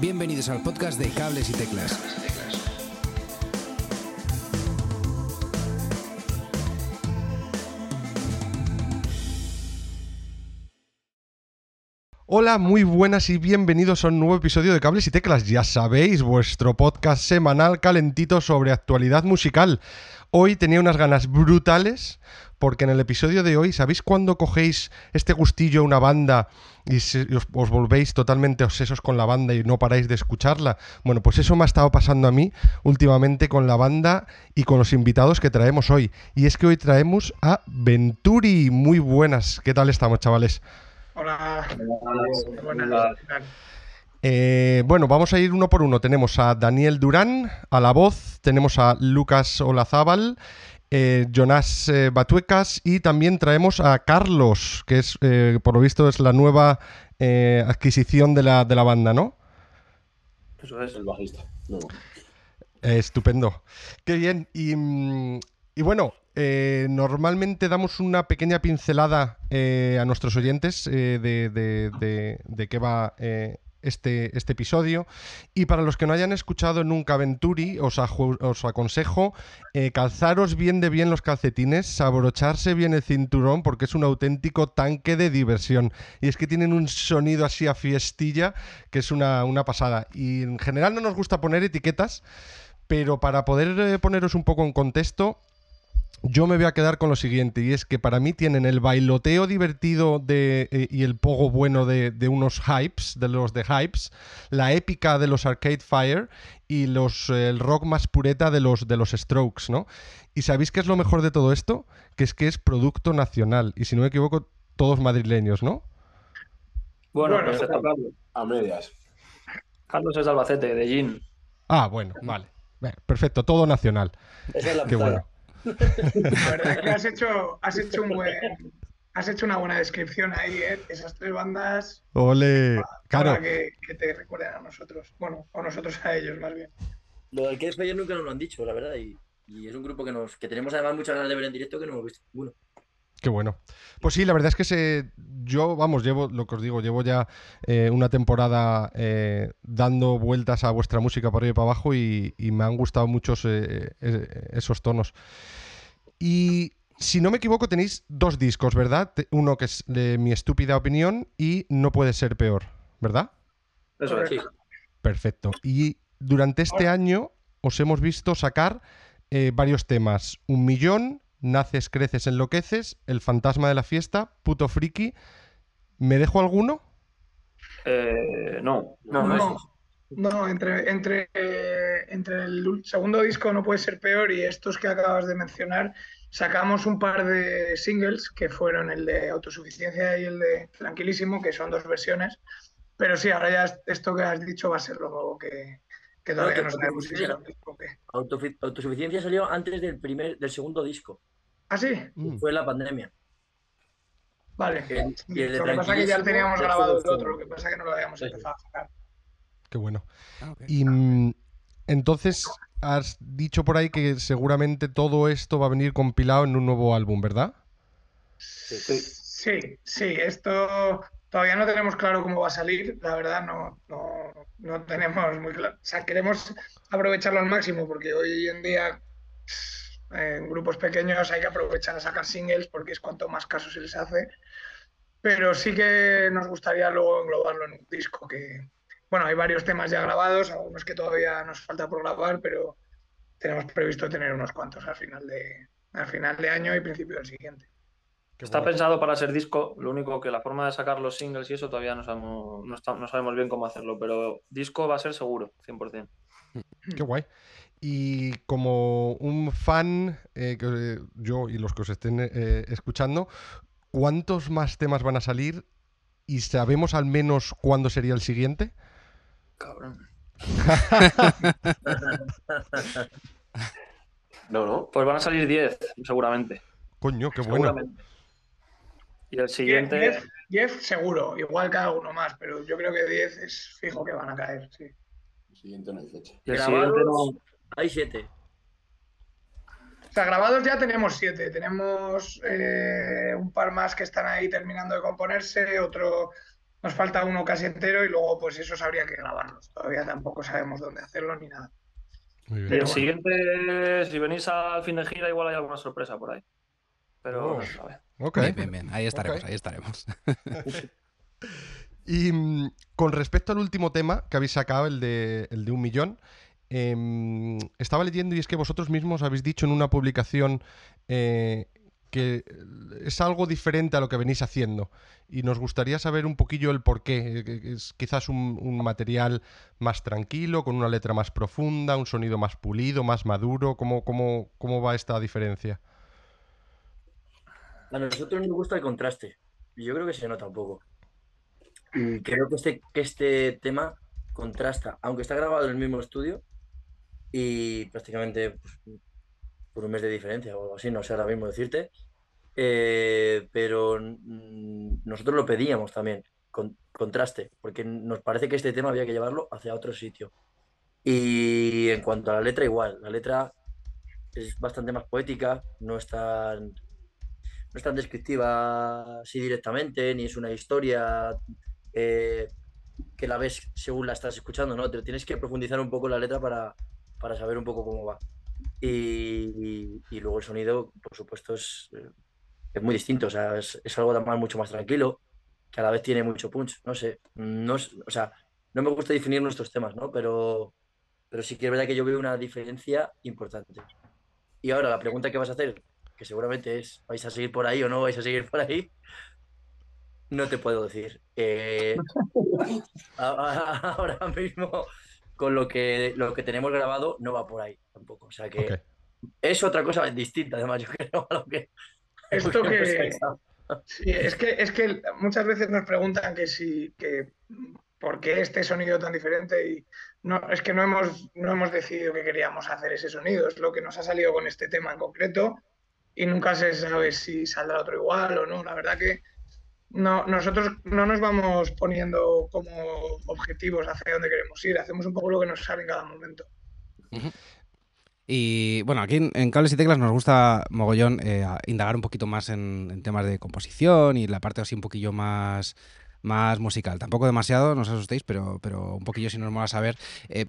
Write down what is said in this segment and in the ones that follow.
Bienvenidos al podcast de Cables y Teclas. Hola, muy buenas y bienvenidos a un nuevo episodio de Cables y Teclas. Ya sabéis, vuestro podcast semanal calentito sobre actualidad musical. Hoy tenía unas ganas brutales porque en el episodio de hoy, ¿sabéis cuando cogéis este gustillo a una banda y, os volvéis totalmente obsesos con la banda y no paráis de escucharla? Bueno, pues eso me ha estado pasando a mí últimamente con la banda y con los invitados que traemos hoy. Y es que hoy traemos a Venturi. Muy buenas. ¿Qué tal estamos, chavales? Hola. Buenas. ¿qué tal? Eh, bueno, vamos a ir uno por uno. Tenemos a Daniel Durán a la voz, tenemos a Lucas Olazábal, eh, Jonás eh, Batuecas y también traemos a Carlos, que es, eh, por lo visto, es la nueva eh, adquisición de la, de la banda, ¿no? Eso es. el bajista. No. Eh, estupendo. Qué bien. Y, mm, y bueno, eh, normalmente damos una pequeña pincelada eh, a nuestros oyentes eh, de, de- de- qué va este, este episodio. Y para los que no hayan escuchado nunca Venturi, os, os aconsejo calzaros bien de bien los calcetines, abrocharse bien el cinturón, porque es un auténtico tanque de diversión. Y es que tienen un sonido así a fiestilla que es una, una pasada. Y en general no nos gusta poner etiquetas, pero para poder poneros un poco en contexto, yo me voy a quedar con lo siguiente, y es que para mí tienen el bailoteo divertido de, eh, y el pogo bueno de, de unos hypes, de los de hypes, la épica de los Arcade Fire y los, eh, el rock más pureta de los, de los Strokes, ¿no? ¿Y sabéis qué es lo mejor de todo esto? Que es que es producto nacional, y si no me equivoco, todos madrileños, ¿no? Bueno, Bueno, pues está Carlos. A medias. Carlos es de Albacete, de Gin. Ah, bueno, vale. Perfecto, todo nacional. Esa es la Qué bueno. La verdad es que has hecho, has hecho un buen, has hecho una buena descripción ahí, ¿eh? Esas tres bandas Ole. Claro. para que, que te recuerden a nosotros. Bueno, o nosotros a ellos, más bien. Lo del que Fire nunca nos lo han dicho, la verdad. Y, y es un grupo que nos que tenemos además muchas ganas de ver en directo que no hemos visto ninguno. Qué bueno. Pues sí, la verdad es que se, yo, vamos, llevo, lo que os digo, llevo ya eh, una temporada eh, dando vueltas a vuestra música por ahí y para abajo y, y me han gustado muchos eh, eh, esos tonos. Y si no me equivoco, tenéis dos discos, ¿verdad? Uno que es de mi estúpida opinión y No puede ser peor, ¿verdad? Eso es. Sí. Perfecto. Y durante este año os hemos visto sacar eh, varios temas. Un millón, Naces, creces, enloqueces, El fantasma de la fiesta, Puto friki. ¿Me dejo alguno? Eh, no, no, no, No, entre, entre, eh, entre el segundo disco no puede ser peor y estos que acabas de mencionar, sacamos un par de singles que fueron el de Autosuficiencia y el de Tranquilísimo, que son dos versiones. Pero sí, ahora ya es- esto que has dicho va a ser lo nuevo que, que todavía que no sabemos si será autosuficiencia. un disco o qué. Autofi- Autosuficiencia salió antes del primer, del segundo disco. ¿Ah, sí? Mm. Fue la pandemia. Vale. Y el- y el de Lo que pasa es que ya teníamos grabado el otro, lo que pasa es que no lo habíamos Sí. empezado a sacar. Qué bueno. Ah. Y mm, entonces has dicho por ahí que seguramente todo esto va a venir compilado en un nuevo álbum, ¿verdad? Sí. Sí, sí, esto todavía no tenemos claro cómo va a salir, la verdad no, no, no tenemos muy claro. O sea, queremos aprovecharlo al máximo porque hoy en día en grupos pequeños hay que aprovechar a sacar singles porque es cuanto más caso se les hace. Pero sí que nos gustaría luego englobarlo en un disco que, bueno, hay varios temas ya grabados, algunos que todavía nos falta por grabar, pero tenemos previsto tener unos cuantos al final de, al final de año y principio del siguiente. Qué Está bueno. pensado para ser disco, lo único que la forma de sacar los singles y eso todavía no sabemos, no, está- no sabemos bien cómo hacerlo, pero disco va a ser seguro, 100%. Qué guay. Y como un fan, eh, que, eh, yo y los que os estén eh, escuchando, ¿cuántos más temas van a salir? ¿Y sabemos al menos cuándo sería el siguiente? Cabrón. No, no. Pues van a salir 10, seguramente. Coño, qué bueno. seguramente. Y el siguiente, Jeff, Jeff seguro, igual que alguno más, pero yo creo que 10 es fijo que van a caer, sí. El siguiente no hay fecha. y el Grabados, siguiente no. Hay siete. O sea, grabados ya tenemos siete. Tenemos eh, un par más que están ahí terminando de componerse, otro nos falta uno casi entero y luego pues esos habría que grabarlos. Todavía tampoco sabemos dónde hacerlo ni nada. Muy Y bien. el bueno. siguiente, si venís al fin de gira, igual hay alguna sorpresa por ahí. Pero Oh. no se sabe. Ok. Bien, bien, bien. Ahí estaremos, ahí estaremos. Y mm, con respecto al último tema que habéis sacado, el de, el de un millón, em, estaba leyendo y es que vosotros mismos habéis dicho en una publicación eh, que es algo diferente a lo que venís haciendo. Y nos gustaría saber un poquillo el por qué. Es quizás un, un material más tranquilo, con una letra más profunda, un sonido más pulido, más maduro. ¿Cómo, cómo, cómo va esta diferencia? A nosotros nos gusta el contraste. Y yo creo que se nota un poco. Y creo que este, este tema contrasta, aunque está grabado en el mismo estudio y prácticamente pues, por un mes de diferencia o algo así, no sé ahora mismo decirte. eh, pero mm, nosotros lo pedíamos también, con, contraste, porque nos parece que este tema había que llevarlo hacia otro sitio. Y en cuanto a la letra, igual. La letra es bastante más poética, no es tan, no es tan descriptiva así directamente, ni es una historia eh, que la ves según la estás escuchando, ¿no? Te tienes que profundizar un poco la letra para, para saber un poco cómo va. Y, luego el sonido, por supuesto, es, es muy distinto, o sea, es, algo mucho más tranquilo, que a la vez tiene mucho punch, no sé, no o sea, no me gusta definir nuestros temas, ¿no? Pero, pero sí que es verdad que yo veo una diferencia importante. Y ahora la pregunta que vas a hacer, que seguramente es, ¿vais a seguir por ahí o no vais a seguir por ahí? No te puedo decir. Eh, ahora mismo, con lo que, lo que tenemos grabado, no va por ahí tampoco. O sea que es otra cosa distinta, además, yo creo, a lo que... Esto lo que. Sí, es que, es que muchas veces nos preguntan que si, que por qué este sonido tan diferente y no, es que no hemos, no hemos decidido que queríamos hacer ese sonido, es lo que nos ha salido con este tema en concreto y nunca se sabe si saldrá otro igual o no. La verdad que no, nosotros no nos vamos poniendo como objetivos hacia dónde queremos ir, hacemos un poco lo que nos sale en cada momento. Y bueno, aquí en, Cables y Teclas nos gusta mogollón eh, indagar un poquito más en, en temas de composición y la parte así un poquillo más, más musical. Tampoco demasiado, no os asustéis, pero, pero un poquillo si nos mola saber. eh,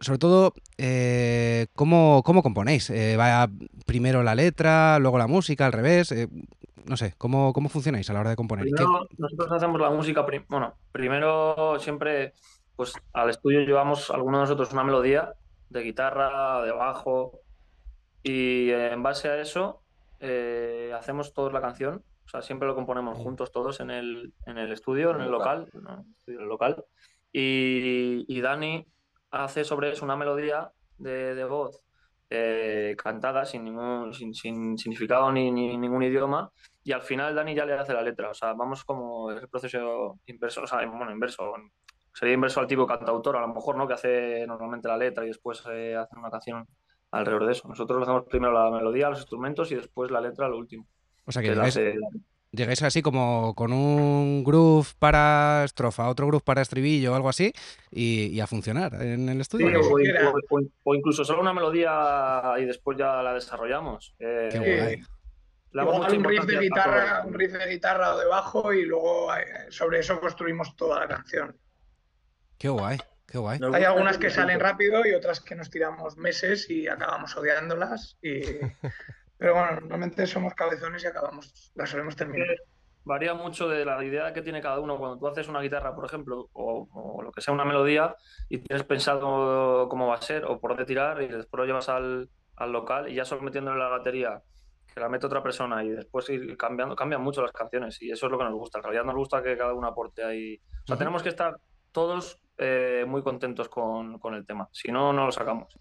sobre todo, eh, ¿cómo, cómo componéis? Eh, ¿Va primero la letra, luego la música, al revés? Eh, no sé, ¿cómo, ¿cómo funcionáis a la hora de componer? ¿Qué- Primero, nosotros hacemos la música, prim- bueno, primero siempre, pues al estudio llevamos algunos de nosotros una melodía de guitarra, de bajo, y eh, en base a eso eh, hacemos todos la canción, o sea, siempre lo componemos juntos todos en el, en el estudio, en el local, no, en el estudio, local, y, y Dani hace sobre eso una melodía de, de voz eh, cantada sin ningún sin, sin significado ni, ni ningún idioma y al final Dani ya le hace la letra. O sea, vamos como es el proceso inverso, o sea, bueno, inverso. Sería inverso al tipo cantautor, a lo mejor, ¿no? Que hace normalmente la letra y después eh, hace una canción alrededor de eso. Nosotros lo hacemos primero la melodía, los instrumentos y después la letra, lo último. o sea, que que la llegáis, hace- llegáis así como con un groove para estrofa, otro groove para estribillo o algo así y, y a funcionar en el Sí, estudio. O, siquiera- o- o- o incluso solo una melodía y después ya la desarrollamos. Eh, Qué guay. Igual mucha un riff de guitarra, un riff de guitarra o de bajo y luego eh, sobre eso construimos toda la canción. Qué guay, qué guay. Hay algunas que salen rápido y otras que nos tiramos meses y acabamos odiándolas. Y... Pero bueno, normalmente somos cabezones y acabamos, las solemos terminar. varía mucho de la idea que tiene cada uno. Cuando tú haces una guitarra, por ejemplo, o, o lo que sea una melodía, y tienes pensado cómo va a ser o por dónde tirar, y después lo llevas al, al local y ya solo metiéndole la batería, que la mete otra persona, y después ir cambiando, cambian mucho las canciones, y eso es lo que nos gusta. En realidad nos gusta que cada uno aporte ahí. O sea, tenemos que estar todos eh, muy contentos con, con el tema. Si no, no lo sacamos.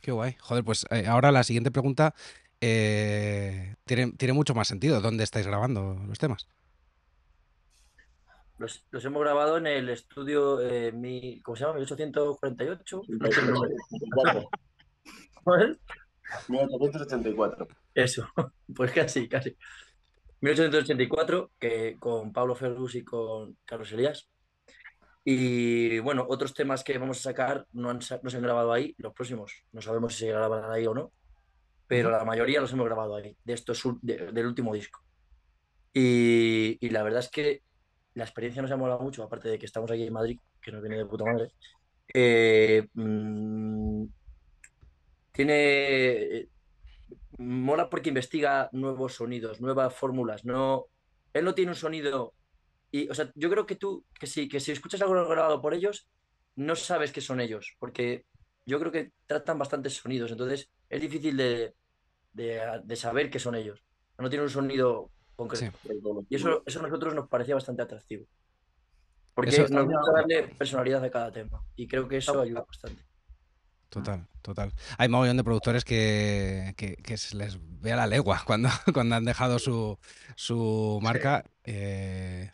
Qué guay. Joder, pues eh, ahora la siguiente pregunta eh, tiene, tiene mucho más sentido. ¿Dónde estáis grabando los temas? Los, los hemos grabado en el estudio, eh, mi, ¿cómo se llama? 1848. 1884. ¿Cuál? 1884. Eso, pues casi, casi. 1884, que con Pablo Ferrus y con Carlos Elías. Y bueno, otros temas que vamos a sacar no, han, no se han grabado ahí, los próximos. No sabemos si se grabarán ahí o no, pero la mayoría los hemos grabado ahí, de estos de- del último disco. Y, y la verdad es que la experiencia nos ha molado mucho, aparte de que estamos aquí en Madrid, que nos viene de puta madre. eh, mm, tiene. Mola porque investiga nuevos sonidos, nuevas fórmulas. No, él no tiene un sonido. Y, o sea, yo creo que tú, que si, que si escuchas algo grabado por ellos, no sabes que son ellos, porque yo creo que tratan bastantes sonidos, entonces es difícil de, de, de saber que son ellos. No tiene un sonido concreto. Y eso, eso a nosotros nos parecía bastante atractivo. Porque Eso- nos gusta darle personalidad a cada tema. Y creo que eso ayuda bastante. Total, total. Hay mogollón de productores que, que, que se les ve a la legua cuando, cuando han dejado su, su marca. Eh,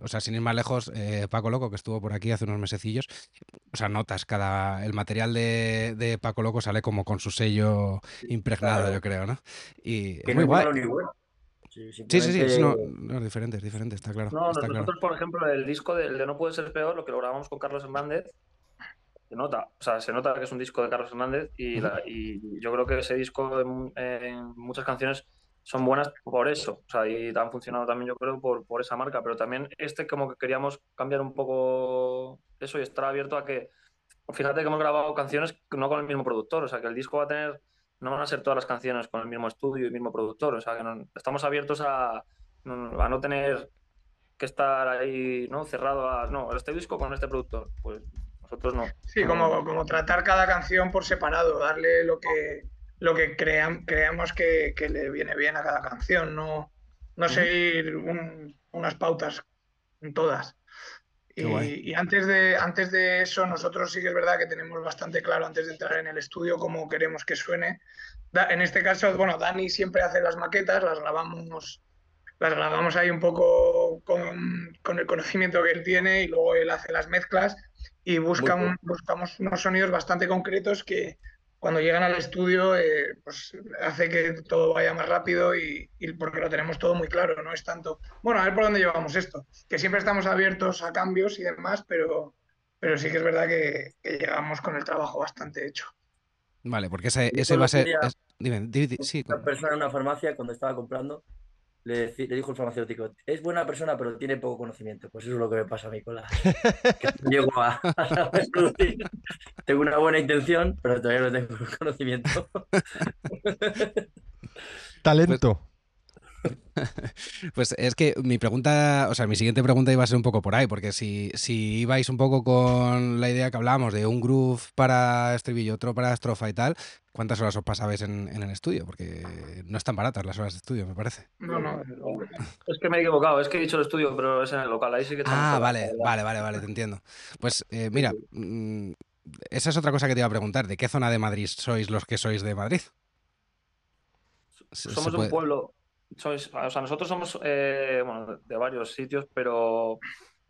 o sea, sin ir más lejos, eh, Paco Loco, que estuvo por aquí hace unos mesecillos, o sea, notas cada. El material de, de Paco Loco sale como con su sello impregnado, claro. yo creo, ¿no? Y Que es no muy es guay. malo ni bueno. Sí, Sí, sí, no, no, es diferente, es diferente, está claro. No, está nosotros, claro. por ejemplo, el disco de, el de No Puede Ser Peor, lo que lo grabamos con Carlos Hernández, se nota, o sea, se nota que es un disco de Carlos Hernández y, la- y yo creo que ese disco en, en muchas canciones son buenas por eso, o sea, y han funcionado también yo creo por, por esa marca, pero también este como que queríamos cambiar un poco eso y estar abierto a que, fíjate que hemos grabado canciones no con el mismo productor, o sea, que el disco va a tener, no van a ser todas las canciones con el mismo estudio y mismo productor, o sea, que estamos abiertos a, a no tener que estar ahí, ¿no? Cerrado a, no, este disco con este productor. Pues nosotros no. Sí, como, como tratar cada canción por separado, darle lo que, lo que cream- creamos que, que le viene bien a cada canción, no, no seguir un- unas pautas en todas. Y, antes, de, antes de eso, nosotros sí que es verdad que tenemos bastante claro antes de entrar en el estudio cómo queremos que suene. Da- en este caso, bueno, Dani siempre hace las maquetas, las grabamos, las grabamos ahí un poco con, con el conocimiento que él tiene y luego él hace las mezclas y busca un- buscamos unos sonidos bastante concretos que cuando llegan al estudio eh, pues hace que todo vaya más rápido y, y porque lo tenemos todo muy claro, no es tanto, bueno, a ver por dónde llevamos esto, que siempre estamos abiertos a cambios y demás, pero, pero sí que es verdad que, que llegamos con el trabajo bastante hecho. Vale, porque ese, va a ser. es- dime, di- di- sí, Una persona en una farmacia, cuando estaba comprando, le, le dijo el farmacéutico, es buena persona, pero tiene poco conocimiento. Pues eso es lo que me pasa a mí con la... que llego a. Tengo una buena intención, pero todavía no tengo conocimiento. Talento. Pues es que mi pregunta, o sea, mi siguiente pregunta iba a ser un poco por ahí, porque si, si ibais un poco con la idea que hablábamos de un groove para estribillo, otro para estrofa y tal, ¿cuántas horas os pasabais en, en el estudio? Porque no están baratas las horas de estudio, me parece. No, no, Es que me he equivocado, es que he dicho el estudio, pero es en el local, ahí sí que Ah, vale, vale, vale, vale, te entiendo. Pues eh, mira, mm, esa es otra cosa que te iba a preguntar. ¿De qué zona de Madrid sois los que sois de Madrid? Se- Somos de un pueblo, sois, o sea, nosotros somos eh, bueno, de varios sitios, pero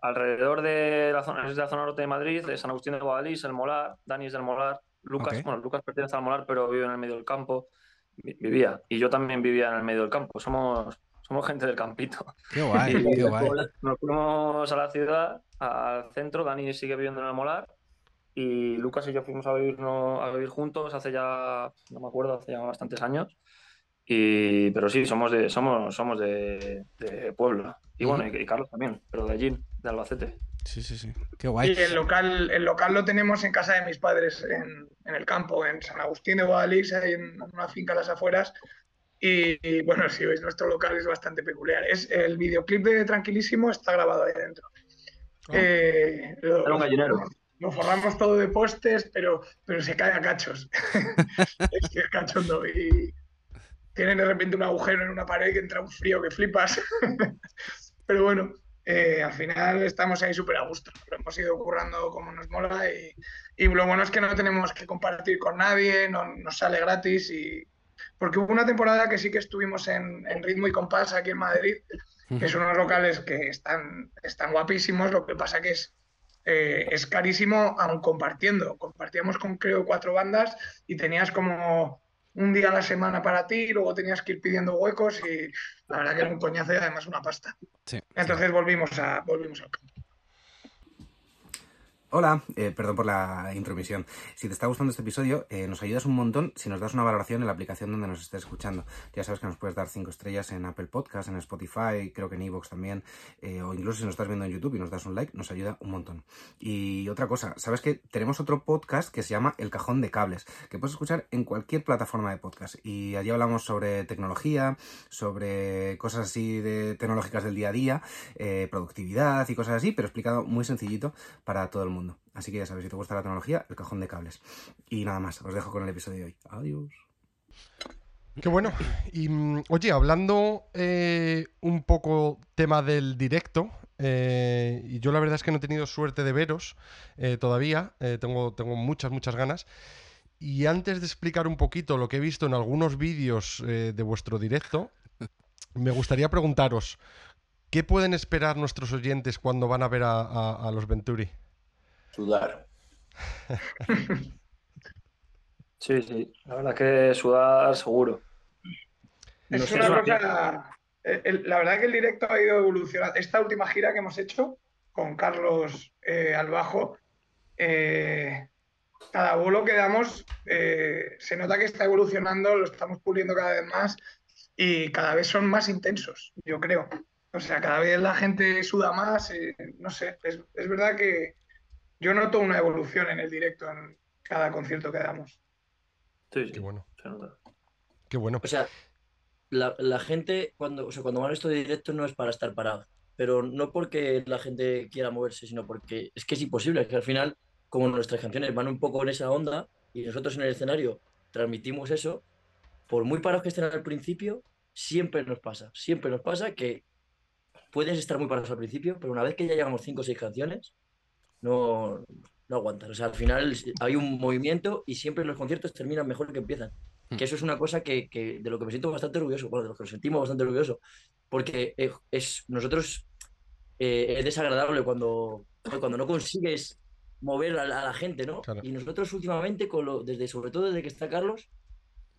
alrededor de la zona, es de la zona norte de Madrid, de San Agustín de Guadalís, el Molar, Dani es del Molar, Lucas, bueno, Lucas pertenece al Molar, pero vive en el medio del campo, vi- vivía, y yo también vivía en el medio del campo, somos, somos gente del campito. Qué guay, Y qué guay. Nos fuimos a la ciudad, al centro, Dani sigue viviendo en el Molar, y Lucas y yo fuimos a vivir, a vivir juntos hace ya, no me acuerdo, hace ya bastantes años. Y, pero sí, somos de, somos, somos de, de Puebla. Y bueno, y, y Carlos también, pero de allí, de Albacete. Sí, sí, sí. Qué Y guay. el local, el local lo tenemos en casa de mis padres, en, en el campo, en San Agustín de Guadalix, ahí en una finca a las afueras. Y, y, bueno, si veis, nuestro local es bastante peculiar. Es, el videoclip de Tranquilísimo está grabado ahí dentro. Eh, lo, Era un gallinero. Lo forramos todo de postes, pero, pero se cae a cachos. es que es cachondo. Y tienen de repente un agujero en una pared que entra un frío que flipas. pero bueno, eh, al final estamos ahí súper a gusto. Lo hemos ido currando como nos mola y, y, lo bueno es que no tenemos que compartir con nadie, no, nos sale gratis y... Porque hubo una temporada que sí que estuvimos en, en Ritmo y Compás aquí en Madrid, que son unos locales que están, están guapísimos, lo que pasa que es, eh, es carísimo aún compartiendo. Compartíamos con creo cuatro bandas y tenías como un día a la semana para ti y luego tenías que ir pidiendo huecos y la verdad que era un coñazo y además una pasta. Sí, Entonces volvimos, a, volvimos al campo. Hola, eh, perdón por la intromisión. Si te está gustando este episodio, eh, nos ayudas un montón si nos das una valoración en la aplicación donde nos estés escuchando. Ya sabes que nos puedes dar cinco estrellas en Apple Podcast, en Spotify, creo que en Evox también, eh, o incluso si nos estás viendo en YouTube y nos das un like, nos ayuda un montón. Y otra cosa, sabes que tenemos otro podcast que se llama El Cajón de Cables, que puedes escuchar en cualquier plataforma de podcast. Y allí hablamos sobre tecnología, sobre cosas así de tecnológicas del día a día, productividad y cosas así, pero explicado muy sencillito para todo el mundo. Así que ya sabes, si te gusta la tecnología, el cajón de cables. Y nada más, os dejo con el episodio de hoy. Adiós. Qué bueno. Y mm, oye, hablando eh, un poco tema del directo, eh, y yo la verdad es que no he tenido suerte de veros eh, todavía, tengo, tengo muchas, muchas ganas. Y antes de explicar un poquito lo que he visto en algunos vídeos de vuestro directo, me gustaría preguntaros, ¿qué pueden esperar nuestros oyentes cuando van a ver a, a- a los Venturi? Sudar. Sí, sí. La verdad que sudar seguro. Es No sé, una es una cosa. el- el- la verdad que el directo ha ido evolucionando. Esta última gira que hemos hecho con Carlos eh, al bajo, eh, cada bolo que damos eh, se nota que está evolucionando, lo estamos puliendo cada vez más y cada vez son más intensos, yo creo. O sea, cada vez la gente suda más, eh, no sé, es, es verdad que yo noto una evolución en el directo en cada concierto que damos. Sí, sí. Qué bueno, se nota. qué bueno. O sea, la, la gente, cuando, o sea, cuando van a esto de directo no es para estar parado, pero no porque la gente quiera moverse, sino porque es que es imposible, es que al final, como nuestras canciones van un poco en esa onda y nosotros en el escenario transmitimos eso, por muy parados que estén al principio, siempre nos pasa, siempre nos pasa que puedes estar muy parados al principio, pero una vez que ya llegamos cinco o seis canciones, no, no aguantan. O sea, al final hay un movimiento y siempre los conciertos terminan mejor que empiezan. Que eso es una cosa que, que de lo que me siento bastante orgulloso, bueno, de lo que nos sentimos bastante orgulloso, porque es nosotros eh, es desagradable cuando, cuando no consigues mover a la, a la gente, ¿no? Claro. Y nosotros últimamente, con lo, desde, sobre todo desde que está Carlos,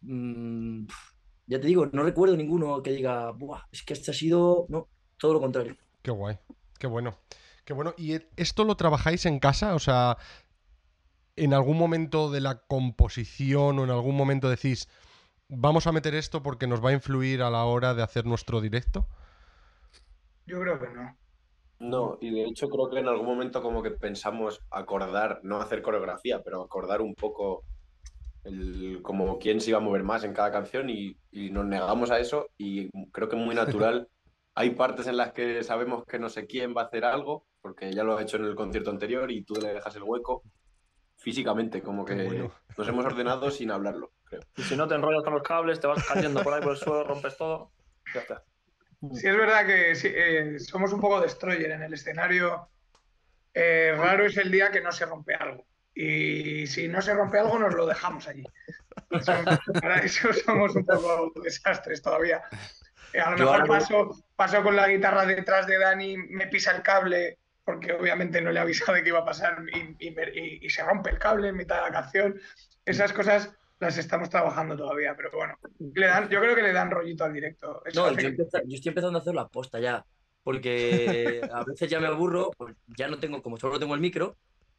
mm, ya te digo, no recuerdo ninguno que diga, Buah, es que este ha sido, no, todo lo contrario. Qué guay, qué bueno, qué bueno. ¿Y esto lo trabajáis en casa? O sea, en algún momento de la composición o en algún momento decís, vamos a meter esto porque nos va a influir a la hora de hacer nuestro directo. Yo creo que no. No, y de hecho creo que en algún momento como que pensamos acordar, no hacer coreografía, pero acordar un poco el, como quién se iba a mover más en cada canción y, y nos negamos a eso y creo que muy natural. Hay partes en las que sabemos que no sé quién va a hacer algo, porque ya lo ha hecho en el concierto anterior y tú le dejas el hueco físicamente, como que bueno. nos hemos ordenado sin hablarlo, creo. Y si no te enrollas con los cables, te vas cayendo por ahí por el suelo, rompes todo. Ya está. Sí, es verdad que sí, eh, somos un poco destroyer en el escenario. Eh, raro es el día que no se rompe algo. Y si no se rompe algo, nos lo dejamos allí. Para eso somos un poco desastres todavía. Eh, a lo mejor paso, paso con la guitarra detrás de Dani, me pisa el cable, porque obviamente no le he avisado de que iba a pasar y, y me- y- y se rompe el cable en mitad de la canción. Esas cosas las estamos trabajando todavía, pero bueno, le dan, yo creo que le dan rollito al directo. Eso No, yo, empeza- yo estoy empezando a hacer la posta ya, porque a veces ya me aburro, pues ya no tengo, como solo tengo el micro,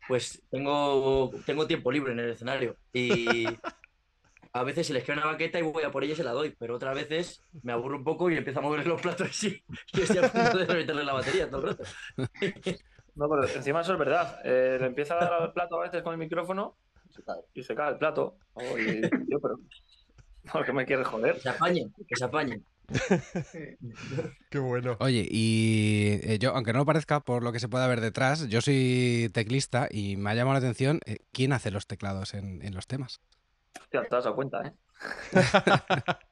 pues tengo, tengo tiempo libre en el escenario. Y a veces se les queda una baqueta y voy a por ella y se la doy, pero otras veces me aburro un poco y empiezo a mover los platos así, y estoy a punto de meterle la batería todo el rato. No, pero encima eso es verdad. Eh, le empieza a dar al plato a veces con el micrófono Se cae. y se cae el plato. Oh, y yo, pero. ¿Por qué me quieres joder? Que se apañen, que se apañen. Qué bueno. Oye, y eh, yo, aunque no lo parezca por lo que se pueda ver detrás, yo soy teclista y me ha llamado la atención eh, quién hace los teclados en, en los temas. Hostia, te has dado cuenta, ¿eh?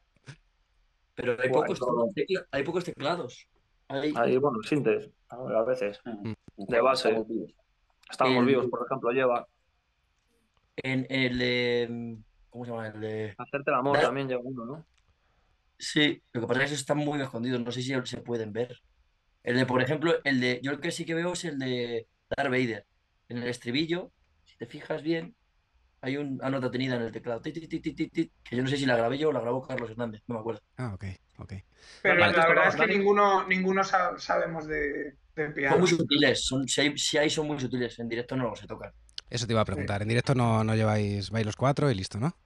Pero hay pocos, no. tecla- hay pocos teclados. Hay- bueno, sintes, a veces. Mm. De base. Estamos vivos. Estamos El- vivos, por ejemplo, lleva. en el de... ¿Cómo se llama? El de... Hacerte el amor también lleva uno, ¿no? Sí, lo que pasa es que esos están muy escondidos, no sé si se pueden ver. El de, por ejemplo, el de, yo el que sí que veo es el de Darth Vader. En el estribillo, si te fijas bien, hay una nota tenida en el teclado, tit, tit, tit, tit, tit, tit, que yo no sé si la grabé yo o la grabó Carlos Hernández, no me acuerdo. Ah, ok, ok. Pero Vale, la verdad es que ninguno, ninguno sa- sabemos de, de Son piano. muy sutiles, son, si, hay, si hay son muy sutiles, en directo no se tocan. Eso te iba a preguntar. En directo no, no lleváis, vais los cuatro y listo, ¿no?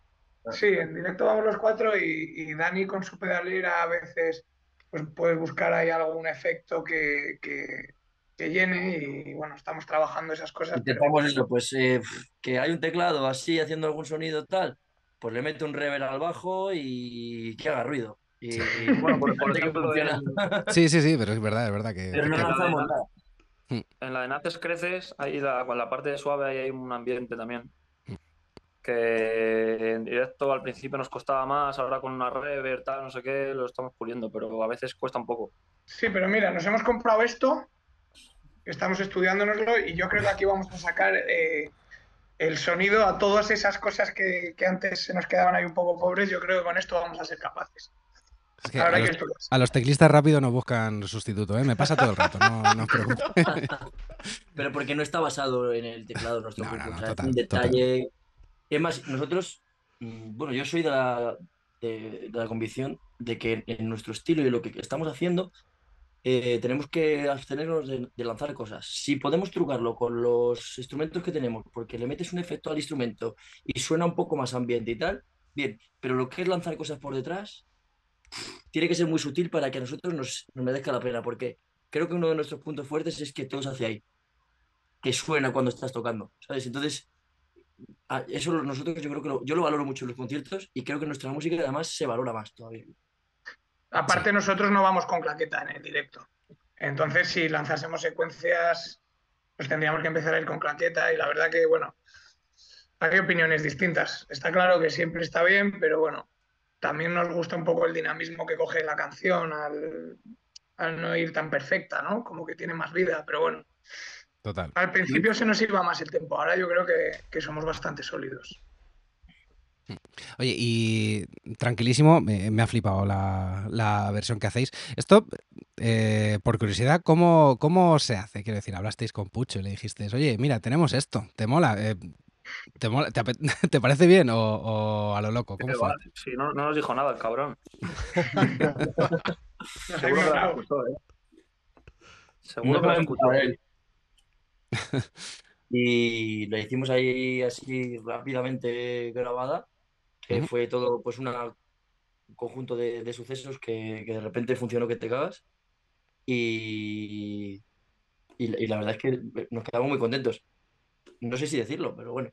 Sí, en directo vamos los cuatro y, y Dani con su pedalera a veces pues puedes buscar ahí algún efecto que, que- que llene y bueno, estamos trabajando esas cosas. pero- Intentamos eso, pues eh, que hay un teclado así haciendo algún sonido tal, pues le mete un reverb al bajo y que haga ruido. Y, Bueno, por, por ejemplo, funciona. en, Sí, sí, sí, pero es verdad, es verdad que... Pero no que- lanzamos nada. en la de Naces Creces, ahí la, con la parte de suave ahí hay un ambiente también. Que en directo al principio nos costaba más, ahora con una reverb, tal, no sé qué, lo estamos puliendo, pero a veces cuesta un poco. Sí, pero mira, nos hemos comprado esto, estamos estudiándonoslo y yo creo que aquí vamos a sacar eh, el sonido a todas esas cosas que, que antes se nos quedaban ahí un poco pobres. Yo creo que con esto vamos a ser capaces. es que La a, los, que a los teclistas rápido no buscan sustituto, ¿eh? Me pasa todo el rato, no, no os preocupéis. Pero porque no está basado en el teclado nuestro No, no, grupo, no, o sea, es total, un detalle. Es más, nosotros, mm, bueno, yo soy de la, de, de la convicción de que en nuestro estilo y lo que estamos haciendo, eh, tenemos que abstenernos de, de lanzar cosas. Si podemos trucarlo con los instrumentos que tenemos, porque le metes un efecto al instrumento y suena un poco más ambiente y tal, bien, pero lo que es lanzar cosas por detrás, tiene que ser muy sutil para que a nosotros nos, nos merezca la pena, porque creo que uno de nuestros puntos fuertes es que todo se hace ahí que suena cuando estás tocando, ¿sabes? Entonces, eso nosotros yo creo que lo, yo lo valoro mucho en los conciertos y creo que nuestra música además se valora más todavía. Aparte, nosotros no vamos con claqueta en el directo. Entonces, si lanzásemos secuencias, pues tendríamos que empezar a ir con claqueta. Y la verdad que, bueno, hay opiniones distintas. Está claro que siempre está bien, pero bueno, también nos gusta un poco el dinamismo que coge la canción al, al no ir tan perfecta, ¿no? Como que tiene más vida. Pero bueno, Total. al principio se nos iba más el tiempo. Ahora yo creo que, que somos bastante sólidos. Oye, y tranquilísimo, me, me ha flipado la, la versión que hacéis. Esto, eh, por curiosidad, ¿cómo, ¿cómo se hace? Quiero decir, hablasteis con Pucho y le dijisteis, oye, mira, tenemos esto, ¿te mola? Eh, ¿te, mola? ¿Te, parece bien o, o a lo loco? ¿Cómo Que fue? Sí, no, no nos dijo nada el cabrón. Seguro que ignorado. gustó, ¿eh? No Seguro que nos sabemos escuchó. él. Y la hicimos ahí así rápidamente grabada, que fue todo pues una, un conjunto de, de sucesos que, que de repente funcionó que te cagas. Y, y, la- y la verdad es que nos quedamos muy contentos. No sé si decirlo, pero bueno.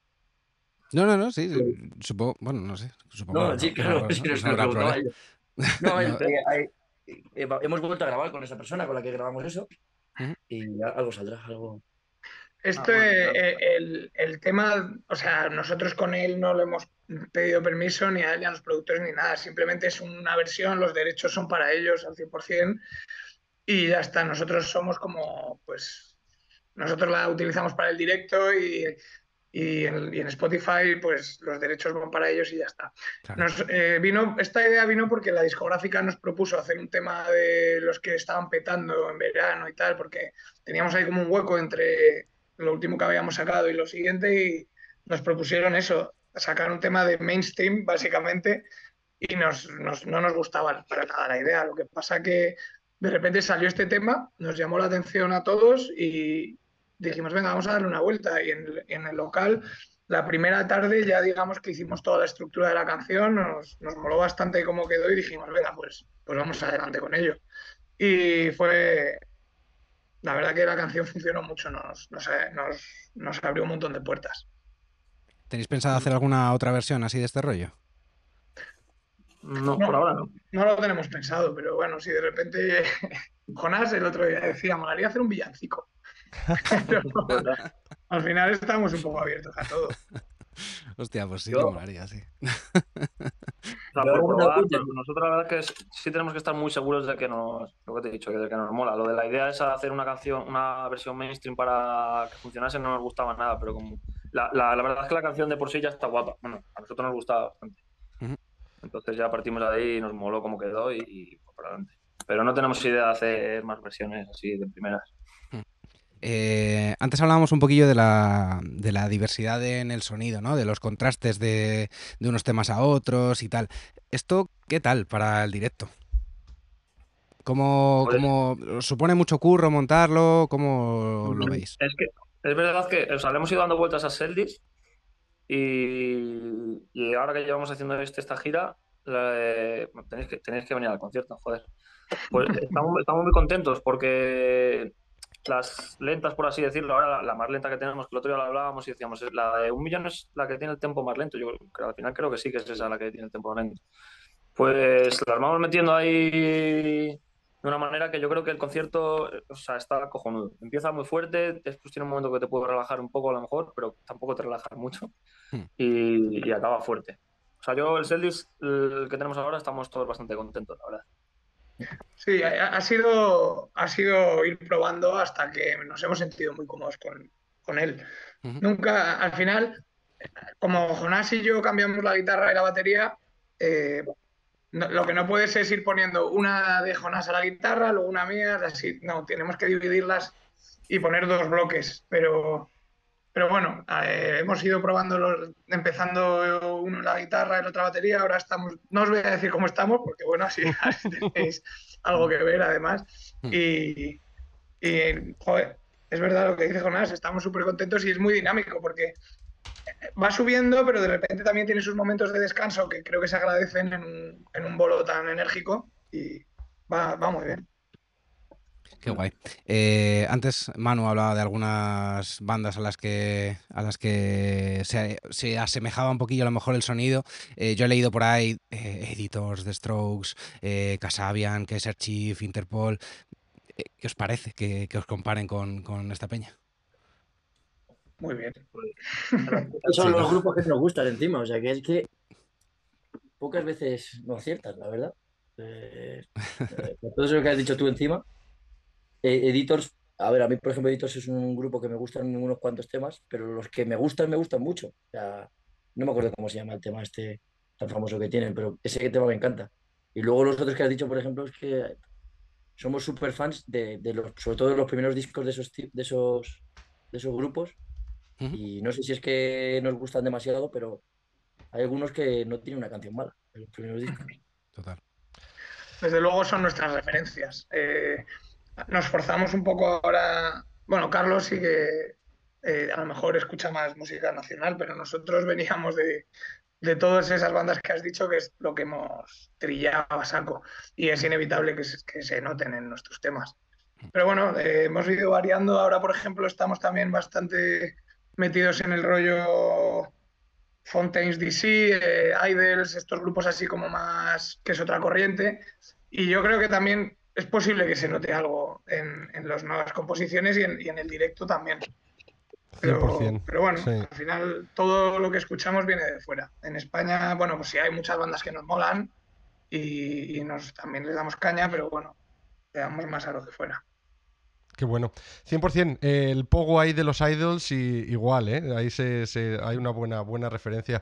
No, no, no, sí, sí, supongo, bueno, no sé, supongo. No, no- sí, claro, no- no nos preguntaba yo. No, No. eh, eh, hemos vuelto a grabar con esa persona con la que grabamos eso Ujú. y a- algo saldrá, algo. Esto, Ah, bueno, eh, claro. eh, el, el tema, o sea, nosotros con él no le hemos pedido permiso ni a él ni a los productores ni nada, simplemente es una versión, los derechos son para ellos al 100% y ya está, nosotros somos como, pues, nosotros la utilizamos para el directo y, y en, y en Spotify, pues los derechos van para ellos y ya está. Claro. Nos, eh, vino, esta idea vino porque la discográfica nos propuso hacer un tema de los que estaban petando en verano y tal, porque teníamos ahí como un hueco entre lo último que habíamos sacado y lo siguiente y nos propusieron eso, sacar un tema de mainstream básicamente y nos, nos- no nos gustaba para nada la idea. Lo que pasa que de repente salió este tema, nos llamó la atención a todos y dijimos, venga, vamos a darle una vuelta. Y en, en el local, la primera tarde ya digamos que hicimos toda la estructura de la canción, nos, nos moló bastante cómo quedó y dijimos, venga, pues, pues vamos adelante con ello. Y fue, la verdad que la canción funcionó mucho, nos, nos, nos, nos abrió un montón de puertas. ¿Tenéis pensado hacer alguna otra versión así de este rollo? No, No. por ahora no. No lo tenemos pensado, pero bueno, si de repente Jonás el otro día decía, molaría hacer un villancico. Pero al final estamos un poco abiertos a todo. Hostia, pues sí, Yo- que molaría, sí. O sea, por probar, nosotros la verdad es que es- sí tenemos que estar muy seguros de que nos, lo que te he dicho, que de que nos mola. Lo de la idea es hacer una canción, una versión mainstream para que funcionase no nos gustaba nada, pero como la, la- la verdad es que la canción de por sí ya está guapa. Bueno, a nosotros nos gustaba bastante. Entonces ya partimos de ahí y nos moló como quedó y, y pues para adelante. Pero no tenemos idea de hacer más versiones así de primeras. Eh, antes hablábamos un poquillo de la, de la diversidad en el sonido, ¿no? De los contrastes de, de unos temas a otros y tal. ¿Esto qué tal para el directo? ¿Cómo, Pues- cómo- supone mucho curro montarlo? ¿Cómo lo veis? Es que es verdad que o sea, le hemos ido dando vueltas a Seldis y, y ahora que llevamos haciendo este, esta gira, de- bueno, tenéis, que, tenéis que venir al concierto, joder. Pues estamos, estamos muy contentos porque las lentas, por así decirlo, ahora la, la más lenta que tenemos, que el otro día lo hablábamos y decíamos, la de un millón es la que tiene el tempo más lento. Yo que al final creo que sí que es esa la que tiene el tempo más lento. Pues las vamos metiendo ahí de una manera que yo creo que el concierto o sea, está cojonudo. Empieza muy fuerte, después tiene un momento que te puede relajar un poco a lo mejor, pero tampoco te relaja mucho Hmm. y, y acaba fuerte. O sea, yo el Celdis, el que tenemos ahora, estamos todos bastante contentos, la verdad. Sí, ha, sido, ha sido ir probando hasta que nos hemos sentido muy cómodos con, con él. Nunca, al final, como Jonás y yo cambiamos la guitarra y la batería, eh, no- lo que no puedes es ir poniendo una de Jonás a la guitarra, luego una mía, así. No, tenemos que dividirlas y poner dos bloques. Pero, pero bueno, eh, hemos ido probando, los- empezando uno la guitarra, el otra batería. Ahora estamos, no os voy a decir cómo estamos, porque bueno, así, así tenéis algo que ver además. Mm. Y, y, joder, es verdad lo que dice Jonás, estamos súper contentos y es muy dinámico porque va subiendo, pero de repente también tiene sus momentos de descanso que creo que se agradecen en un, en un bolo tan enérgico y va, va muy bien. Qué guay. Eh, antes Manu hablaba de algunas bandas a las que a las que se, se asemejaba un poquillo a lo mejor el sonido. Eh, yo he leído por ahí eh, Editors, The Strokes, eh, Casabian, Kaiser Chief, Interpol. Eh, ¿Qué os parece que, que os comparen con, con esta peña? Muy bien. Esos son los grupos que nos gustan encima, o sea que es que pocas veces no aciertas, la verdad. Eh, eh, todo eso que has dicho tú encima. Eh, Editors, a ver, a mí por ejemplo Editors es un grupo que me gustan unos cuantos temas, pero los que me gustan me gustan mucho. O sea, no me acuerdo cómo se llama el tema este tan famoso que tienen, pero ese tema me encanta. Y luego los otros que has dicho, por ejemplo, es que somos súper fans de, de los, sobre todo de los primeros discos de esos, de esos, de esos grupos. Y no sé si es que nos gustan demasiado, pero hay algunos que no tienen una canción mala en los primeros discos. Total. Desde luego son nuestras referencias. Eh, nos forzamos un poco ahora. Bueno, Carlos sí que eh, a lo mejor escucha más música nacional, pero nosotros veníamos de, de todas esas bandas que has dicho, que es lo que hemos trillado a saco. Y es inevitable que se, que se noten en nuestros temas. Pero bueno, eh, hemos ido variando. Ahora, por ejemplo, estamos también bastante metidos en el rollo Fontaines DC, eh, Idols, estos grupos así como más, que es otra corriente. Y yo creo que también es posible que se note algo en, en las nuevas composiciones y en, y en el directo también. Pero, 100%, pero bueno, sí. al final todo lo que escuchamos viene de fuera. En España, bueno, pues sí hay muchas bandas que nos molan y, y nos también les damos caña, pero bueno, le damos más a lo de fuera. Qué bueno. 100%. eh, el pogo ahí de los idols y igual, ¿eh? Ahí se, se- hay una buena, buena referencia.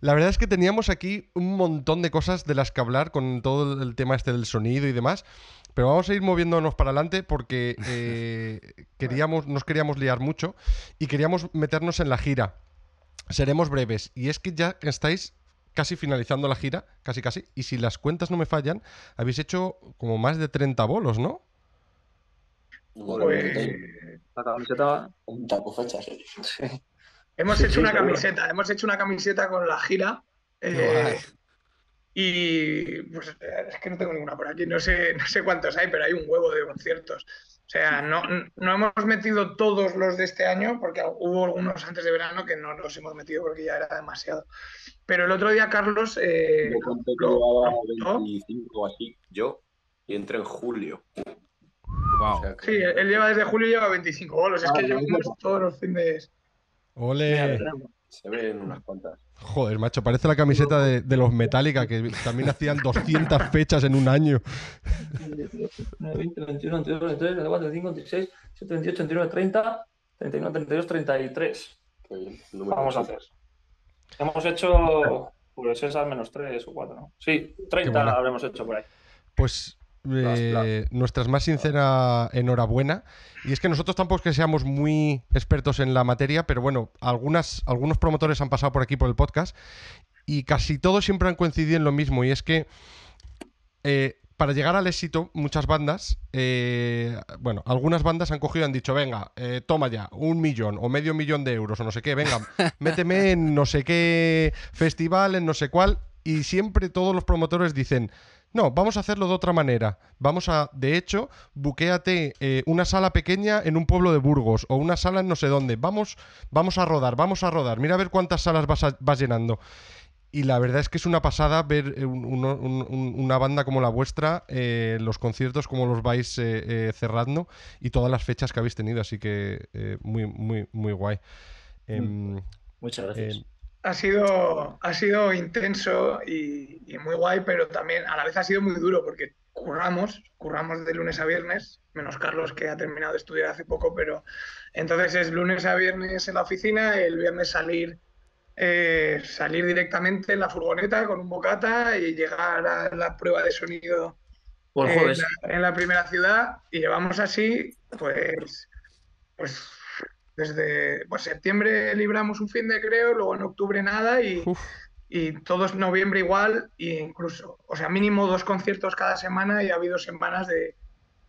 La verdad es que teníamos aquí un montón de cosas de las que hablar con todo el tema este del sonido y demás. Pero vamos a ir moviéndonos para adelante porque eh, queríamos, nos queríamos liar mucho y queríamos meternos en la gira. Seremos breves. Y es que ya estáis casi finalizando la gira, casi casi. Y si las cuentas no me fallan, habéis hecho como más de 30 bolos, ¿no? Pues, La camiseta. Hemos hecho una camiseta, hemos hecho una camiseta con la gira. Eh. Y pues eh, es que no tengo ninguna por aquí, no sé, no sé cuántos hay, pero hay un huevo de conciertos. O sea, no, no hemos metido todos los de este año, porque hubo algunos antes de verano que no los hemos metido porque ya era demasiado. Pero el otro día Carlos eh, Yo conté que lo- llevaba lo contó. 25 o así, yo, y entré en julio. Wow. O sea que- Sí, él lleva desde julio y lleva 25 bolos. Es Ah, que llevamos todos los fines. Ole. Se ven unas cuantas. Joder, macho, parece la camiseta de, de los Metallica, que también hacían 200 fechas en un año. 20, 21, 22, 23, 24, 25, 26, 27, 28, 29, 30, 31, 32, 33. Qué bien. Vamos a hacer. Hemos hecho pues esas menos 3 o 4, ¿no? Sí, 30 buena. habremos hecho por ahí. Pues eh, nuestras más sincera enhorabuena. Y es que nosotros tampoco es que seamos muy expertos en la materia, pero bueno, algunas, algunos promotores han pasado por aquí por el podcast y casi todos siempre han coincidido en lo mismo. Y es que eh, para llegar al éxito, muchas bandas, eh, bueno, algunas bandas han cogido y han dicho, venga, eh, toma ya, un millón o medio millón de euros o no sé qué, venga, méteme en no sé qué festival, en no sé cuál, y siempre todos los promotores dicen, no, vamos a hacerlo de otra manera. Vamos a, de hecho, buquéate eh, una sala pequeña en un pueblo de Burgos o una sala en no sé dónde. Vamos, vamos a rodar, vamos a rodar. Mira a ver cuántas salas vas, a- vas llenando. Y la verdad es que es una pasada ver eh, un- uno- un- un- una banda como la vuestra, eh, los conciertos, como los vais eh, cerrando y todas las fechas que habéis tenido. Así que muy, muy, muy guay. Em, Muchas gracias. Ha sido, ha sido intenso y, y muy guay, pero también a la vez ha sido muy duro porque curramos, curramos de lunes a viernes, menos Carlos que ha terminado de estudiar hace poco, pero entonces es lunes a viernes en la oficina, el viernes salir, eh, salir directamente en la furgoneta con un bocata y llegar a la prueba de sonido el en la, en la primera ciudad y llevamos así, pues, pues desde pues, septiembre libramos un fin de creo, luego en octubre nada y, uf, y todo es noviembre igual e incluso, o sea, mínimo dos conciertos cada semana y ha habido semanas de,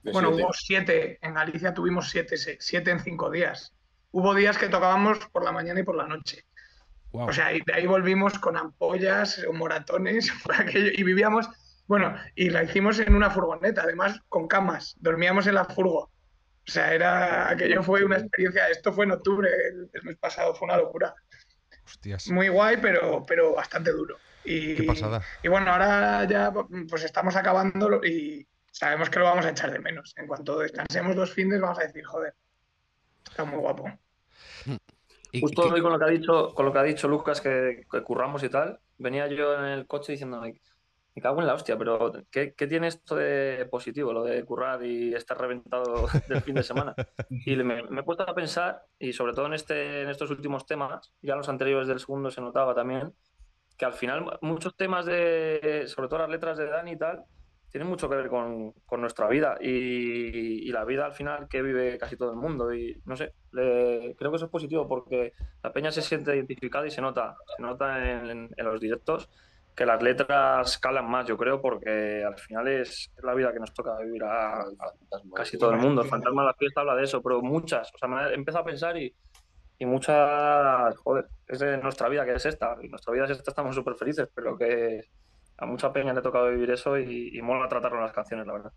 De bueno, siete. hubo siete, en Galicia tuvimos siete, siete en cinco días. Hubo días que tocábamos por la mañana y por la noche. Wow. O sea, y de ahí volvimos con ampollas o moratones aquello, y vivíamos, bueno, y la hicimos en una furgoneta, además con camas, dormíamos en la furgo. O sea, era, aquello fue una experiencia, esto fue en octubre, el, el mes pasado, fue una locura. hostias, Muy guay, pero, pero bastante duro. Y, qué pasada. y bueno, ahora ya pues estamos acabando y sabemos que lo vamos a echar de menos. En cuanto descansemos los fines, vamos a decir, joder, está muy guapo. Y- Justo hoy con lo que ha dicho, con lo que ha dicho Lucas, que, que curramos y tal, venía yo en el coche diciendo, "Ay, me cago en la hostia, pero ¿qué, qué tiene esto de positivo, lo de currar y estar reventado del fin de semana? Y me, me he puesto a pensar, y sobre todo en, este, en estos últimos temas, ya en los anteriores del segundo se notaba también, que al final muchos temas de, sobre todo las letras de Dani y tal, tienen mucho que ver con, con nuestra vida y, y la vida al final que vive casi todo el mundo. Y no sé, le- creo que eso es positivo porque la peña se siente identificada y se nota, se nota en, en- en los directos que las letras calan más, yo creo, porque al final es, la vida que nos toca vivir a, a casi todo el mundo. El fantasma de la fiesta habla de eso, pero muchas, o sea, me he empezado a pensar y, y muchas, joder, es de nuestra vida que es esta, y nuestra vida es esta, estamos súper felices, pero que a mucha peña le ha tocado vivir eso y, y mola tratarlo en las canciones, la verdad.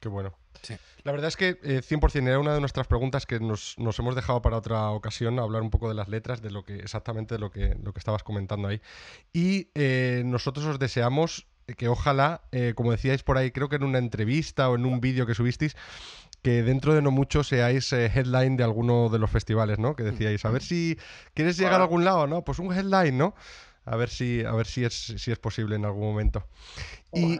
Qué bueno. Sí. La verdad es que eh, 100% era una de nuestras preguntas que nos, nos hemos dejado para otra ocasión, hablar un poco de las letras, de lo que exactamente de lo que, lo que estabas comentando ahí. Y eh, nosotros os deseamos que ojalá, eh, como decíais por ahí, creo que en una entrevista o en un vídeo que subisteis, que dentro de no mucho seáis eh, headline de alguno de los festivales, ¿no? Que decíais, a ver si quieres llegar a algún lado, ¿no? Pues un headline, ¿no? A ver si, a ver si es, si es posible en algún momento. Y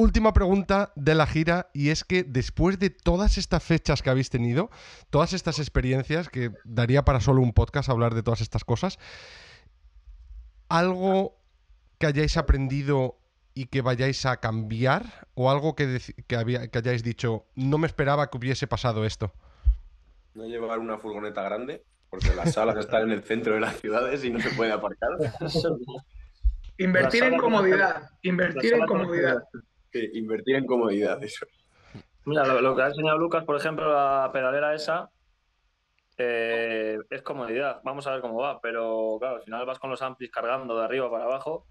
última pregunta de la gira y es que después de todas estas fechas que habéis tenido, todas estas experiencias, que daría para solo un podcast hablar de todas estas cosas, algo que hayáis aprendido y que vayáis a cambiar o algo que, que, había- que hayáis dicho, no me esperaba que hubiese pasado esto. No llevar una furgoneta grande, porque las salas están en el centro de las ciudades y no se puede aparcar. Invertir en comodidad, invertir en comodidad. Sí, invertir en comodidad, eso. Mira, lo, que ha enseñado Lucas, por ejemplo, la pedalera esa, eh, es comodidad. Vamos a ver cómo va, pero claro, al final vas con los amplis cargando de arriba para abajo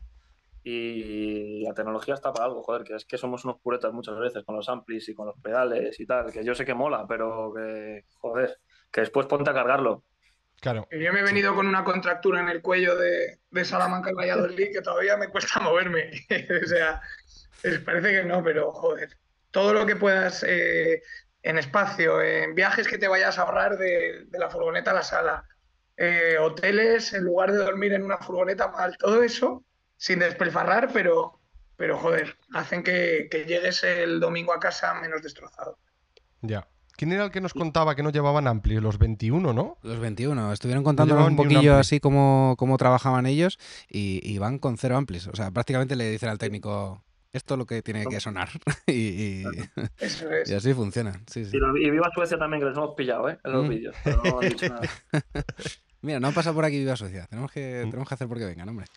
y la tecnología está para algo, joder, que es que somos unos puretas muchas veces con los amplis y con los pedales y tal, que yo sé que mola, pero que, joder, que después ponte a cargarlo. Claro, Yo me he venido con una contractura en el cuello de, de Salamanca al Valladolid que todavía me cuesta moverme. o sea, es- parece que no, pero joder. Todo lo que puedas eh, en espacio, en viajes que te vayas a ahorrar de, de la furgoneta a la sala, eh, hoteles en lugar de dormir en una furgoneta mal, todo eso sin despilfarrar, pero, pero joder, hacen que, que llegues el domingo a casa menos destrozado. ya. ¿Quién era el que nos contaba que no llevaban amplio? Los 21, ¿no? Los 21. Estuvieron contándonos un poquillo así cómo, cómo trabajaban ellos y, y van con cero amplis. O sea, prácticamente le dicen al técnico, esto es lo que tiene que sonar. y, y- Eso es. y así funciona. Sí, sí. Y, lo- y viva Suecia también, que les hemos pillado, ¿eh? En los Mm. vídeos, pero no han dicho nada. Mira, no han pasado por aquí Viva Sociedad. Tenemos que, Mm. tenemos que hacer porque vengan, hombre.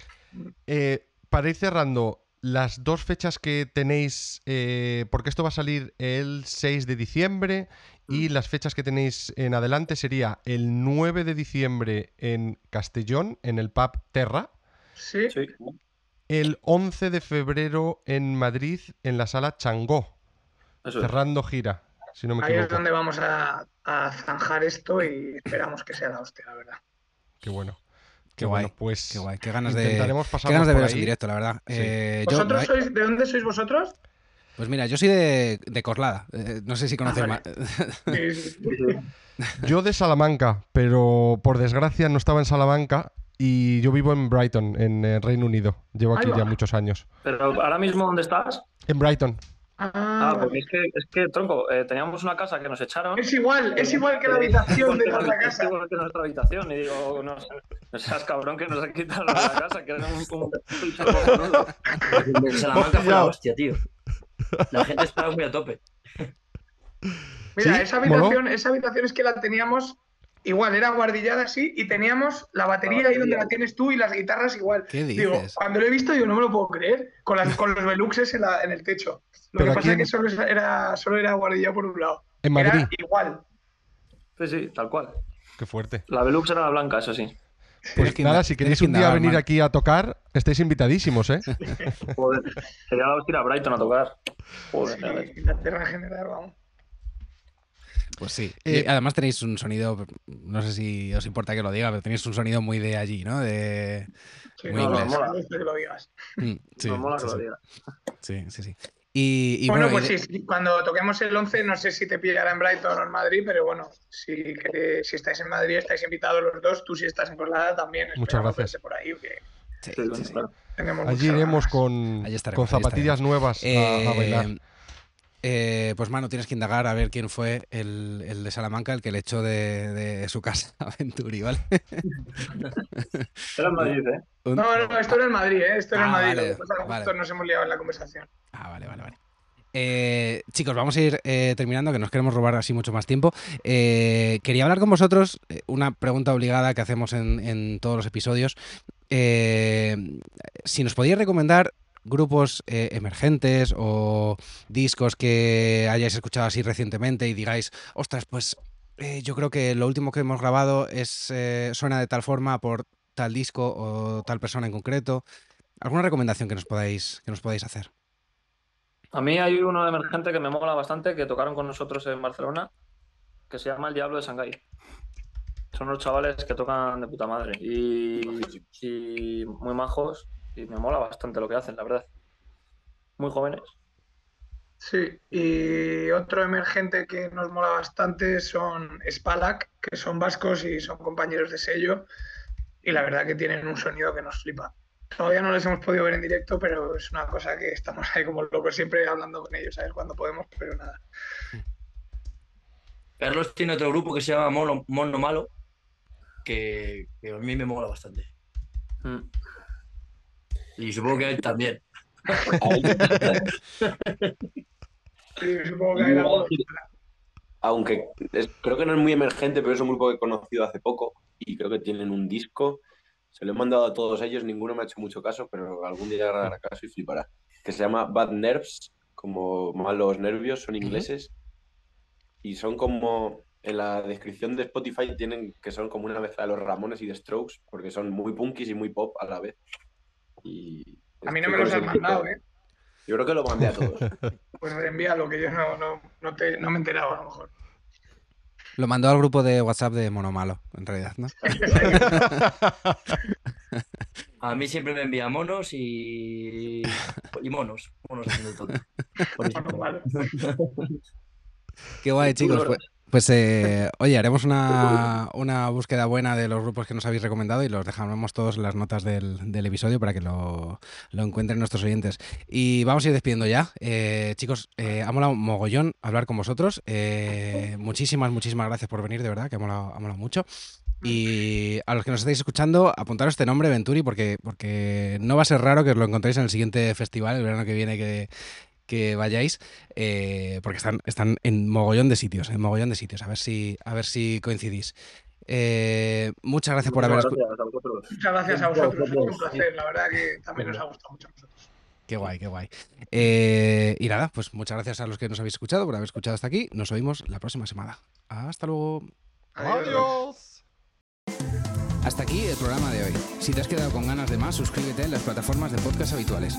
Eh, para ir cerrando, las dos fechas que tenéis, eh, porque esto va a salir el 6 de diciembre y las fechas que tenéis en adelante sería el 9 de diciembre en Castellón, en el pub Terra, Sí, Sí. el 11 de febrero en Madrid, en la sala Changó, Eso es. cerrando gira, si no me ahí es donde vamos a, a zanjar esto y esperamos que sea la hostia, la verdad. Qué bueno. Qué bueno, guay, pues Qué guay, qué ganas de, intentaremos qué ganas de veros en ahí. directo, la verdad. Sí. Eh, yo- ¿Vosotros sois, ¿De dónde sois vosotros? Pues mira, yo soy de, de Corlada. eh, no sé si conocéis vale. más. Sí, sí. Yo de Salamanca, pero por desgracia no estaba en Salamanca y yo vivo en Brighton, en eh, Reino Unido. Llevo aquí ya muchos años. Pero ahora mismo, ¿dónde estás? En Brighton. Ah, Ah, porque es que, es que tronco, eh, teníamos una casa que nos echaron. Es igual, es igual que la habitación de nuestra Es casa. igual que nuestra habitación. Y digo, no, no seas cabrón que nos quitaron la casa, que era un, un Salamanca fue la hostia, tío. La gente estaba muy a tope. Mira, ¿Sí? esa habitación, esa habitación es que la teníamos igual, era guardillada así, y teníamos la batería ahí donde la tienes tú y las guitarras igual. ¿Qué Digo, cuando lo he visto, yo no me lo puedo creer, con, las, con los beluxes en, la- en el techo. Lo que pasa es que solo era, solo era guardilla por un lado. En Madrid. Era igual. Sí, sí, tal cual. Qué fuerte. La Velux era la blanca, eso sí. Pues que nada, si queréis que un día venir man. aquí a tocar, estáis invitadísimos, ¿eh? Joder, sería la hostia ir a Brighton a tocar. Joder, Sí. Inglaterra en general, vamos. Pues sí. Eh, Y además tenéis un sonido, no sé si os importa que lo diga, pero tenéis un sonido muy de allí, ¿no? De... Sí, Muy no, no, inglés. mola esto que lo digas. Mm, Sí, mola que sí, lo sí. diga. sí, sí, sí. Y, y bueno, bueno, pues y de- sí, cuando toquemos el 11, no sé si te pillará en Brighton o en Madrid, pero bueno, si, queréis- si estáis en Madrid, estáis invitados los dos. Tú, si estás en Colada, también. Muchas gracias. verte por ahí, que sí, Sí, sí, sí. claro. tenemos Allí iremos con, zapatillas nuevas a- a, Eh, bailar. Eh, pues mano, tienes que indagar a ver quién fue el, el de Salamanca, el que le echó de, de su casa a Venturi, ¿vale? Era en Madrid, ¿eh? Un- No, no, esto era en Madrid, ¿eh? Esto era en Ah, Madrid. vale, nos hemos liado en la conversación. Ah, vale, vale, vale. Eh, chicos, vamos a ir eh, terminando, que nos queremos robar así mucho más tiempo. Eh, quería hablar con vosotros, eh, una pregunta obligada que hacemos en, en todos los episodios. Eh, si nos podíais recomendar grupos eh, emergentes o discos que hayáis escuchado así recientemente y digáis, ostras, pues eh, yo creo que lo último que hemos grabado es eh, suena de tal forma por tal disco o tal persona en concreto. ¿Alguna recomendación que nos podáis, que nos podáis hacer? A mí hay uno emergente que me mola bastante, que tocaron con nosotros en Barcelona, que se llama El Diablo de Shanghái. Son unos chavales que tocan de puta madre y, y muy majos y me mola bastante lo que hacen, la verdad. Muy jóvenes. Sí, y otro emergente que nos mola bastante son Spalak, que son vascos y son compañeros de sello. Y la verdad que tienen un sonido que nos flipa. Todavía no les hemos podido ver en directo, pero es una cosa que estamos ahí como locos siempre hablando con ellos, ¿sabes? Cuando podemos, pero nada. Carlos tiene otro grupo que se llama Mono, Mono Malo, que, que a mí me mola bastante. Mm. Y supongo que a él también. Sí, supongo que hay algo. Aunque es- creo que no es muy emergente, pero es un grupo que he conocido hace poco y creo que tienen un disco. Se lo he mandado a todos ellos, ninguno me ha hecho mucho caso, pero algún día hará caso y flipará. Que se llama Bad Nerves, como malos nervios, son ingleses. Y son como, en la descripción de Spotify tienen que son como una mezcla de los Ramones y de Strokes, porque son muy punkis y muy pop a la vez. Y A mí no me los has mandado, ¿eh? Yo creo que lo mandé a todos. Pues envíalo, que yo no, no, no, te- no me he enterado a lo mejor. Lo mandó al grupo de WhatsApp de Monomalo, en realidad, ¿no? A mí siempre me envía monos y, y monos. Monos haciendo todo. Qué guay, chicos. Pues, pues, eh, oye, haremos una, una búsqueda buena de los grupos que nos habéis recomendado y los dejaremos todos en las notas del, del episodio para que lo, lo encuentren nuestros oyentes. Y vamos a ir despidiendo ya. Eh, chicos, eh, ha molado mogollón hablar con vosotros. Eh, muchísimas, muchísimas gracias por venir, de verdad, que ha molado, ha molado mucho. Y a los que nos estáis escuchando, apuntaros este nombre, Venturi, porque, porque no va a ser raro que os lo encontréis en el siguiente festival, el verano que viene, que, que vayáis, eh, porque están, están en mogollón de sitios, en mogollón de sitios. A ver si, a ver si coincidís. Eh, muchas gracias por haber Muchas escu- gracias a vosotros. Muchas gracias a vosotros, es un placer. La verdad que también nos ha gustado mucho a nosotros. Qué guay, qué guay. Eh, y nada, pues muchas gracias a los que nos habéis escuchado por haber escuchado hasta aquí. Nos oímos la próxima semana. Hasta luego. Adiós. Hasta aquí el programa de hoy. Si te has quedado con ganas de más, suscríbete en las plataformas de podcast habituales.